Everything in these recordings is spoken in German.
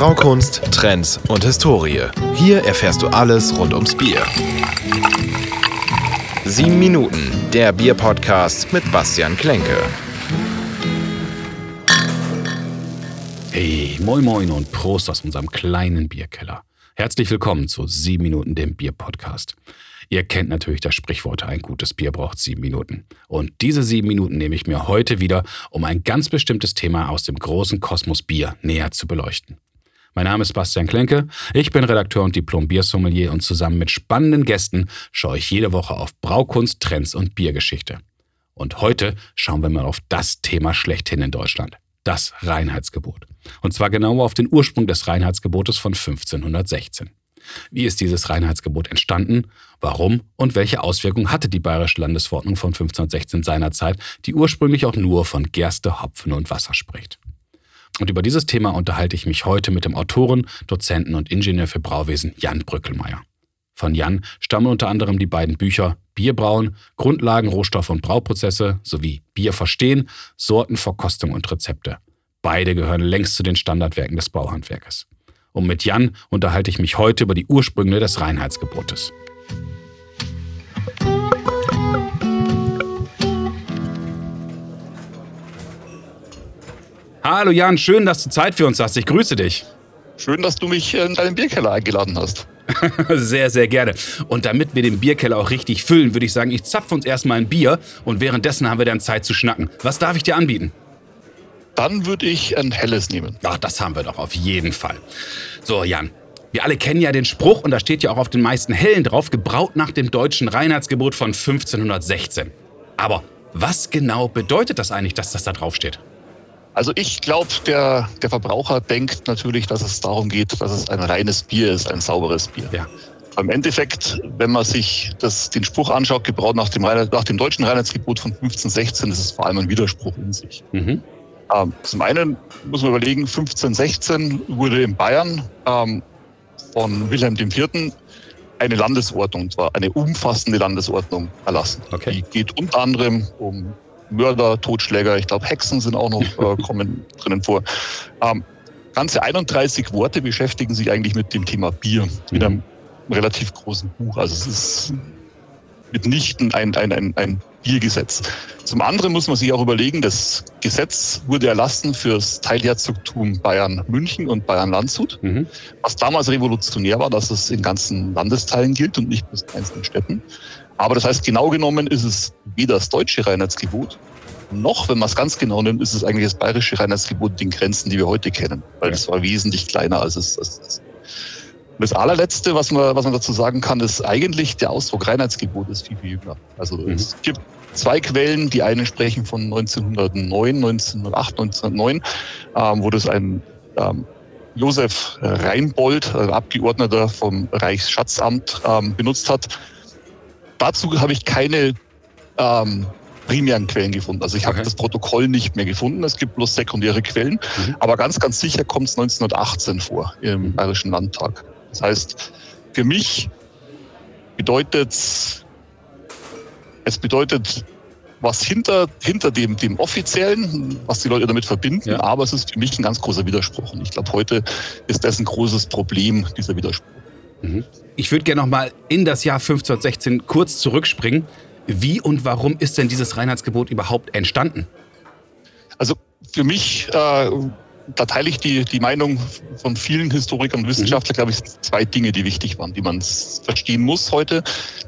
Braukunst, Trends und Historie. Hier erfährst du alles rund ums Bier. 7 Minuten, der Bier-Podcast mit Bastian Klenke. Hey, moin moin und Prost aus unserem kleinen Bierkeller. Herzlich willkommen zu 7 Minuten, dem Bier-Podcast. Ihr kennt natürlich das Sprichwort, ein gutes Bier braucht sieben Minuten. Und diese sieben Minuten nehme ich mir heute wieder, um ein ganz bestimmtes Thema aus dem großen Kosmos Bier näher zu beleuchten. Mein Name ist Bastian Klenke, ich bin Redakteur und Diplom-Biersommelier und zusammen mit spannenden Gästen schaue ich jede Woche auf Braukunst, Trends und Biergeschichte. Und heute schauen wir mal auf das Thema schlechthin in Deutschland, das Reinheitsgebot. Und zwar genauer auf den Ursprung des Reinheitsgebotes von 1516. Wie ist dieses Reinheitsgebot entstanden? Warum und welche Auswirkungen hatte die Bayerische Landesverordnung von 1516 seinerzeit, die ursprünglich auch nur von Gerste, Hopfen und Wasser spricht? Und über dieses Thema unterhalte ich mich heute mit dem Autoren, Dozenten und Ingenieur für Brauwesen Jan Brückelmeier. Von Jan stammen unter anderem die beiden Bücher Bierbrauen, Grundlagen, Rohstoffe und Brauprozesse sowie Bier verstehen, Sorten, Verkostung und Rezepte. Beide gehören längst zu den Standardwerken des Bauhandwerkes. Und mit Jan unterhalte ich mich heute über die Ursprünge des Reinheitsgebotes. Hallo Jan, schön, dass du Zeit für uns hast. Ich grüße dich. Schön, dass du mich in deinen Bierkeller eingeladen hast. sehr, sehr gerne. Und damit wir den Bierkeller auch richtig füllen, würde ich sagen, ich zapfe uns erstmal ein Bier und währenddessen haben wir dann Zeit zu schnacken. Was darf ich dir anbieten? Dann würde ich ein helles nehmen. Ach, das haben wir doch auf jeden Fall. So, Jan. Wir alle kennen ja den Spruch, und da steht ja auch auf den meisten Hellen drauf, gebraut nach dem deutschen Reinheitsgebot von 1516. Aber was genau bedeutet das eigentlich, dass das da drauf steht? Also ich glaube, der, der Verbraucher denkt natürlich, dass es darum geht, dass es ein reines Bier ist, ein sauberes Bier. Ja. Im Endeffekt, wenn man sich das, den Spruch anschaut, gebraut nach dem, nach dem deutschen Reinheitsgebot von 1516, ist es vor allem ein Widerspruch in sich. Mhm. Ähm, zum einen muss man überlegen, 1516 wurde in Bayern ähm, von Wilhelm IV. eine Landesordnung, zwar eine umfassende Landesordnung erlassen. Okay. Die geht unter anderem um Mörder, Totschläger, ich glaube Hexen sind auch noch äh, kommen drinnen vor. Ähm, ganze 31 Worte beschäftigen sich eigentlich mit dem Thema Bier, mhm. mit einem relativ großen Buch. Also es ist mitnichten ein, ein, ein, ein Biergesetz. Zum anderen muss man sich auch überlegen, das Gesetz wurde erlassen fürs Teilherzogtum Bayern-München und Bayern-Landshut, mhm. was damals revolutionär war, dass es in ganzen Landesteilen gilt und nicht bis in einzelnen Städten. Aber das heißt, genau genommen ist es weder das deutsche Reinheitsgebot, noch, wenn man es ganz genau nimmt, ist es eigentlich das bayerische Reinheitsgebot in den Grenzen, die wir heute kennen, weil es war wesentlich kleiner als es, als es das allerletzte, was man, was man dazu sagen kann, ist eigentlich der Ausdruck Reinheitsgebot ist viel, viel jünger. Also mhm. es gibt zwei Quellen. Die eine sprechen von 1909, 1908, 1909, ähm, wo das ein ähm, Josef Reinbold, ein Abgeordneter vom Reichsschatzamt, ähm, benutzt hat. Dazu habe ich keine ähm, primären Quellen gefunden. Also ich habe okay. das Protokoll nicht mehr gefunden. Es gibt bloß sekundäre Quellen. Mhm. Aber ganz, ganz sicher kommt es 1918 vor im mhm. Bayerischen Landtag. Das heißt, für mich bedeutet es bedeutet was hinter, hinter dem, dem Offiziellen, was die Leute damit verbinden, ja. aber es ist für mich ein ganz großer Widerspruch. Und ich glaube, heute ist das ein großes Problem, dieser Widerspruch. Mhm. Ich würde gerne noch mal in das Jahr 1516 kurz zurückspringen. Wie und warum ist denn dieses Reinheitsgebot überhaupt entstanden? Also für mich äh, da teile ich die, die Meinung von vielen Historikern und Wissenschaftlern, mhm. glaube ich, zwei Dinge, die wichtig waren, die man verstehen muss heute,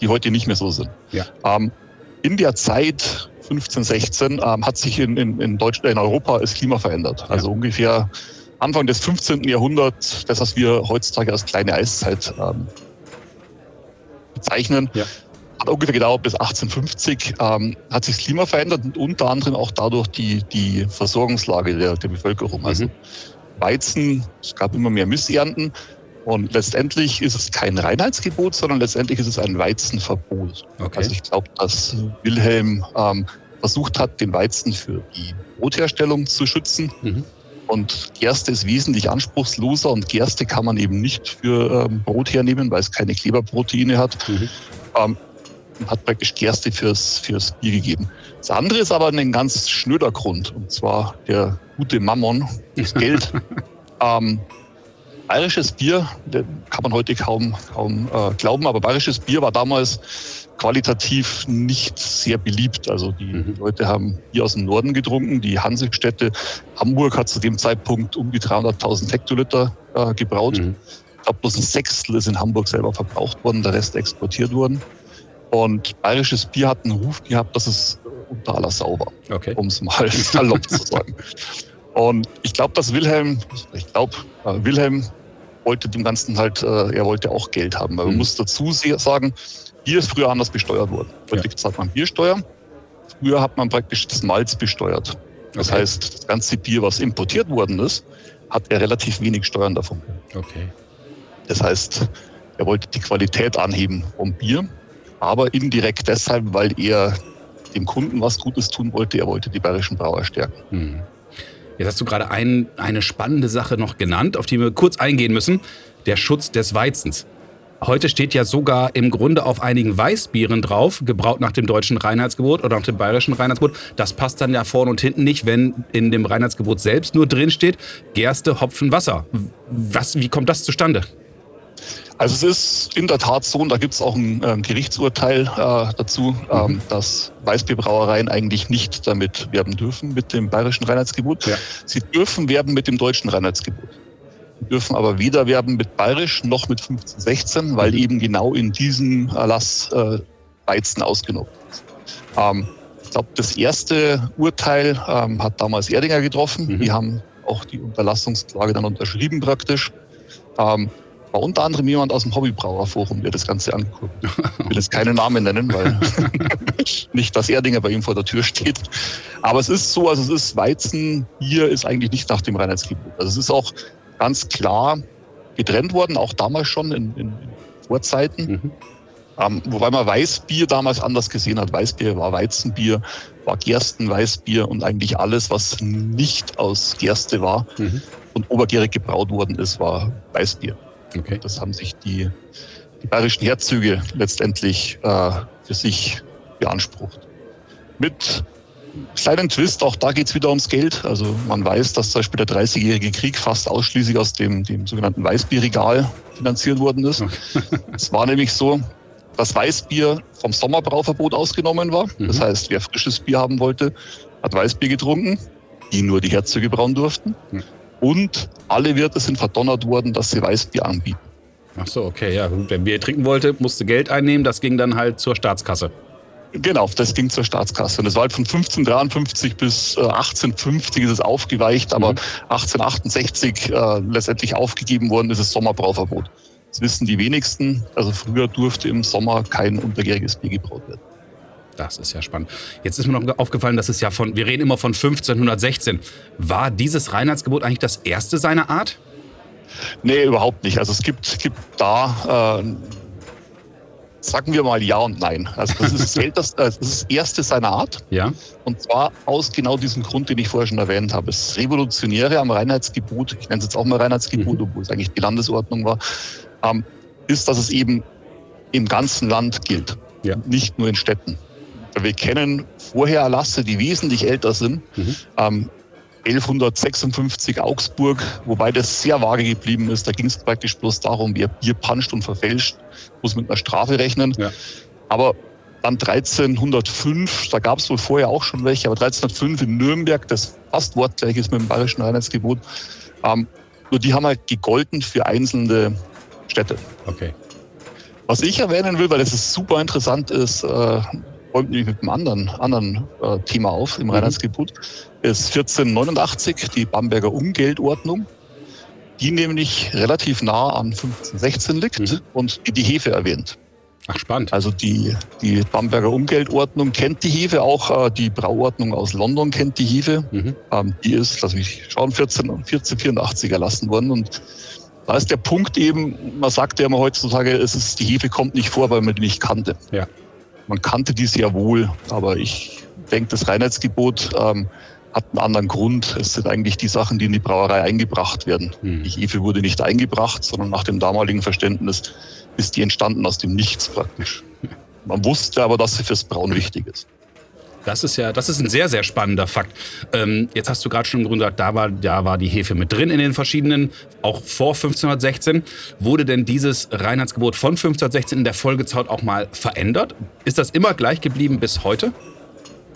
die heute nicht mehr so sind. Ja. Ähm, in der Zeit 15, 16 ähm, hat sich in, in, in Deutschland, in Europa das Klima verändert. Ja. Also ungefähr Anfang des 15. Jahrhunderts, das, was wir heutzutage als kleine Eiszeit ähm, bezeichnen, ja hat ungefähr gedauert bis 1850, ähm, hat sich das Klima verändert und unter anderem auch dadurch die, die Versorgungslage der, der Bevölkerung. Also mhm. Weizen, es gab immer mehr Missernten und letztendlich ist es kein Reinheitsgebot, sondern letztendlich ist es ein Weizenverbot. Okay. Also ich glaube, dass Wilhelm ähm, versucht hat, den Weizen für die Brotherstellung zu schützen. Mhm. Und Gerste ist wesentlich anspruchsloser und Gerste kann man eben nicht für ähm, Brot hernehmen, weil es keine Kleberproteine hat. Mhm. Ähm, hat praktisch Gerste fürs, fürs Bier gegeben. Das andere ist aber ein ganz schnöder Grund, und zwar der gute Mammon, das Geld. ähm, bayerisches Bier, kann man heute kaum, kaum äh, glauben, aber bayerisches Bier war damals qualitativ nicht sehr beliebt. Also die mhm. Leute haben Bier aus dem Norden getrunken. Die Hansestädte Hamburg hat zu dem Zeitpunkt um die 300.000 Hektoliter äh, gebraut. Mhm. Ich glaube, bloß ein Sechstel ist in Hamburg selber verbraucht worden, der Rest exportiert worden. Und bayerisches Bier hat einen Ruf gehabt, dass es unter aller Sau war, okay. um es mal salopp zu sagen. Und ich glaube, dass Wilhelm, ich glaube, äh, Wilhelm wollte dem Ganzen halt, äh, er wollte auch Geld haben. Man mhm. muss dazu sagen, Bier ist früher anders besteuert worden. Heute ja. hat man Biersteuer. Früher hat man praktisch das Malz besteuert. Das okay. heißt, das ganze Bier, was importiert worden ist, hat er relativ wenig Steuern davon. Okay. Das heißt, er wollte die Qualität anheben vom Bier, aber indirekt deshalb, weil er dem Kunden was Gutes tun wollte. Er wollte die bayerischen Brauer stärken. Mhm. Jetzt hast du gerade ein, eine spannende Sache noch genannt, auf die wir kurz eingehen müssen. Der Schutz des Weizens. Heute steht ja sogar im Grunde auf einigen Weißbieren drauf, gebraut nach dem deutschen Reinheitsgebot oder nach dem bayerischen Reinheitsgebot. Das passt dann ja vorne und hinten nicht, wenn in dem Reinheitsgebot selbst nur drin steht, Gerste, Hopfen, Wasser. Was, wie kommt das zustande? Also es ist in der Tat so, und da gibt es auch ein äh, Gerichtsurteil äh, dazu, ähm, mhm. dass Weißbierbrauereien eigentlich nicht damit werben dürfen mit dem bayerischen Reinheitsgebot. Ja. Sie dürfen werben mit dem deutschen Reinheitsgebot. Sie dürfen aber weder werben mit bayerisch noch mit 1516, weil mhm. eben genau in diesem Erlass äh, Weizen ausgenommen ist. Ähm, ich glaube, das erste Urteil ähm, hat damals Erdinger getroffen. Mhm. Die haben auch die Unterlassungsklage dann unterschrieben praktisch. Ähm, war unter anderem jemand aus dem Hobbybrauerforum, der das Ganze angeguckt Ich will jetzt keine Namen nennen, weil nicht, dass Erdinger bei ihm vor der Tür steht. Aber es ist so, also es ist Weizen, Bier ist eigentlich nicht nach dem Reinheitsgebot. Also es ist auch ganz klar getrennt worden, auch damals schon in, in Vorzeiten. Mhm. Ähm, wobei man Weißbier damals anders gesehen hat. Weißbier war Weizenbier, war Gerstenweißbier und eigentlich alles, was nicht aus Gerste war mhm. und obergärig gebraut worden ist, war Weißbier. Okay. Das haben sich die, die bayerischen Herzöge letztendlich äh, für sich beansprucht. Mit kleinen Twist, auch da geht es wieder ums Geld. Also man weiß, dass zum Beispiel der 30-jährige Krieg fast ausschließlich aus dem, dem sogenannten Weißbierregal finanziert worden ist. es war nämlich so, dass Weißbier vom Sommerbrauverbot ausgenommen war. Mhm. Das heißt, wer frisches Bier haben wollte, hat Weißbier getrunken, die nur die Herzöge brauen durften. Mhm. Und alle Wirte sind verdonnert worden, dass sie Weißbier anbieten. Ach so, okay, ja. Wer Bier trinken wollte, musste Geld einnehmen. Das ging dann halt zur Staatskasse. Genau, das ging zur Staatskasse. Und es war halt von 1553 bis 1850 ist es aufgeweicht, aber mhm. 1868 äh, letztendlich aufgegeben worden ist das Sommerbrauverbot. Das wissen die wenigsten. Also früher durfte im Sommer kein untergäriges Bier gebraut werden. Das ist ja spannend. Jetzt ist mir noch aufgefallen, dass es ja von, wir reden immer von 1516. War dieses Reinheitsgebot eigentlich das erste seiner Art? Nee, überhaupt nicht. Also es gibt, gibt da, äh, sagen wir mal ja und nein. Also das ist das, älteste, das, ist das erste seiner Art. Ja. Und zwar aus genau diesem Grund, den ich vorher schon erwähnt habe. Das Revolutionäre am Reinheitsgebot, ich nenne es jetzt auch mal Reinheitsgebot, mhm. obwohl es eigentlich die Landesordnung war, ähm, ist, dass es eben im ganzen Land gilt. Ja. Nicht nur in Städten. Wir kennen vorher Erlasse, die wesentlich älter sind. Mhm. Ähm, 1156 Augsburg, wobei das sehr vage geblieben ist. Da ging es praktisch bloß darum, wer Bier panscht und verfälscht, muss mit einer Strafe rechnen. Ja. Aber dann 1305, da gab es wohl vorher auch schon welche, aber 1305 in Nürnberg, das fast wortgleich ist mit dem Bayerischen Reinheitsgebot, ähm, nur die haben halt gegolten für einzelne Städte. Okay. Was ich erwähnen will, weil das ist super interessant ist, äh, räumt nämlich mit einem anderen, anderen äh, Thema auf im mhm. Reinheitsgebot, ist 1489 die Bamberger Umgeldordnung, die nämlich relativ nah an 1516 liegt mhm. und die die Hefe erwähnt. Ach, spannend. Also die, die Bamberger Umgeldordnung kennt die Hefe, auch äh, die Brauordnung aus London kennt die Hefe. Mhm. Ähm, die ist, lass mich schauen, 14, 1484 erlassen worden und da ist der Punkt eben, man sagt ja immer heutzutage, es ist, die Hefe kommt nicht vor, weil man die nicht kannte. Ja. Man kannte die sehr wohl, aber ich denke, das Reinheitsgebot ähm, hat einen anderen Grund. Es sind eigentlich die Sachen, die in die Brauerei eingebracht werden. Mhm. Die Hefe wurde nicht eingebracht, sondern nach dem damaligen Verständnis ist die entstanden aus dem Nichts praktisch. Man wusste aber, dass sie fürs Brauen wichtig ist. Das ist ja, das ist ein sehr, sehr spannender Fakt. Ähm, jetzt hast du gerade schon gesagt, da war, da war die Hefe mit drin in den verschiedenen, auch vor 1516. Wurde denn dieses Reinheitsgebot von 1516 in der Folgezeit auch mal verändert? Ist das immer gleich geblieben bis heute?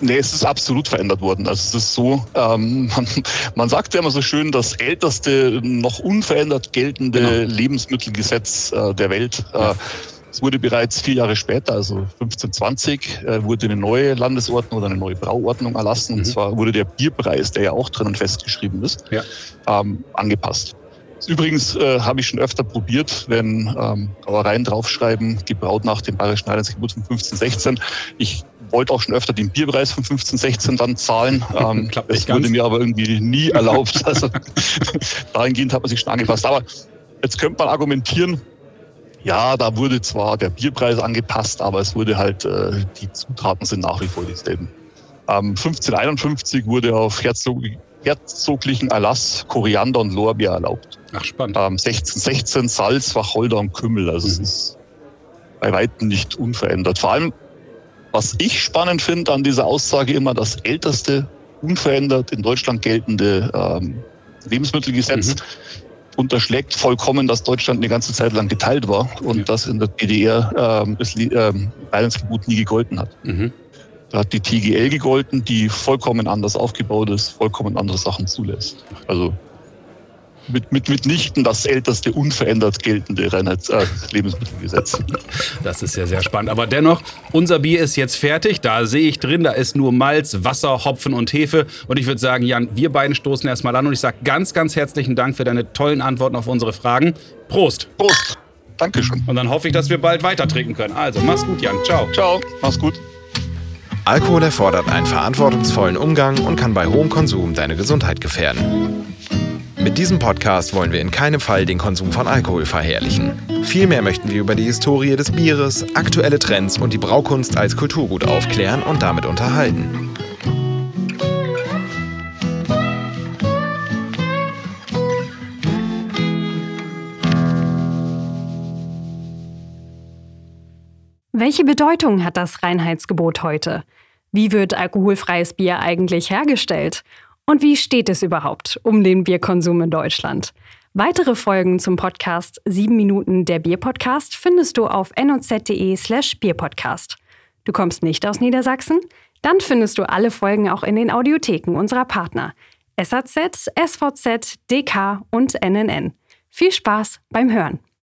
Nee, es ist absolut verändert worden. Also es ist so, ähm, man, man sagt ja immer so schön, das älteste noch unverändert geltende genau. Lebensmittelgesetz äh, der Welt. Äh, es wurde bereits vier Jahre später, also 1520, äh, wurde eine neue Landesordnung oder eine neue Brauordnung erlassen. Mhm. Und zwar wurde der Bierpreis, der ja auch drinnen festgeschrieben ist, ja. ähm, angepasst. Übrigens äh, habe ich schon öfter probiert, wenn ähm, Brauereien draufschreiben, gebraut nach dem Bayerischen Heilandsgebot von 1516. Ich wollte auch schon öfter den Bierpreis von 1516 dann zahlen. Ähm, das wurde mir aber irgendwie nie erlaubt. Also dahingehend hat man sich schon angepasst. Aber jetzt könnte man argumentieren, ja, da wurde zwar der Bierpreis angepasst, aber es wurde halt, äh, die Zutaten sind nach wie vor dieselben. Ähm, 1551 wurde auf Herzog, herzoglichen Erlass Koriander und Lorbeer erlaubt. Ach, spannend. Ähm, 1616 Salz, Wacholder und Kümmel. Also mhm. es ist bei weitem nicht unverändert. Vor allem, was ich spannend finde an dieser Aussage immer, das älteste unverändert in Deutschland geltende ähm, Lebensmittelgesetz. Mhm unterschlägt vollkommen, dass Deutschland eine ganze Zeit lang geteilt war und ja. dass in der DDR ähm, das ähm, Teilungsgebot nie gegolten hat. Mhm. Da hat die TGL gegolten, die vollkommen anders aufgebaut ist, vollkommen andere Sachen zulässt. Also mit, mit, mitnichten das älteste unverändert geltende Reinheits äh, Lebensmittelgesetz. Das ist ja sehr spannend. Aber dennoch, unser Bier ist jetzt fertig. Da sehe ich drin, da ist nur Malz, Wasser, Hopfen und Hefe. Und ich würde sagen, Jan, wir beiden stoßen erstmal an. Und ich sage ganz, ganz herzlichen Dank für deine tollen Antworten auf unsere Fragen. Prost. Prost. Dankeschön. Und dann hoffe ich, dass wir bald weiter trinken können. Also, mach's gut, Jan. Ciao. Ciao. Mach's gut. Alkohol erfordert einen verantwortungsvollen Umgang und kann bei hohem Konsum deine Gesundheit gefährden. Mit diesem Podcast wollen wir in keinem Fall den Konsum von Alkohol verherrlichen. Vielmehr möchten wir über die Historie des Bieres, aktuelle Trends und die Braukunst als Kulturgut aufklären und damit unterhalten. Welche Bedeutung hat das Reinheitsgebot heute? Wie wird alkoholfreies Bier eigentlich hergestellt? Und wie steht es überhaupt um den Bierkonsum in Deutschland? Weitere Folgen zum Podcast 7 Minuten der Bierpodcast findest du auf noz.de slash Bierpodcast. Du kommst nicht aus Niedersachsen? Dann findest du alle Folgen auch in den Audiotheken unserer Partner SAZ, SVZ, DK und NNN. Viel Spaß beim Hören!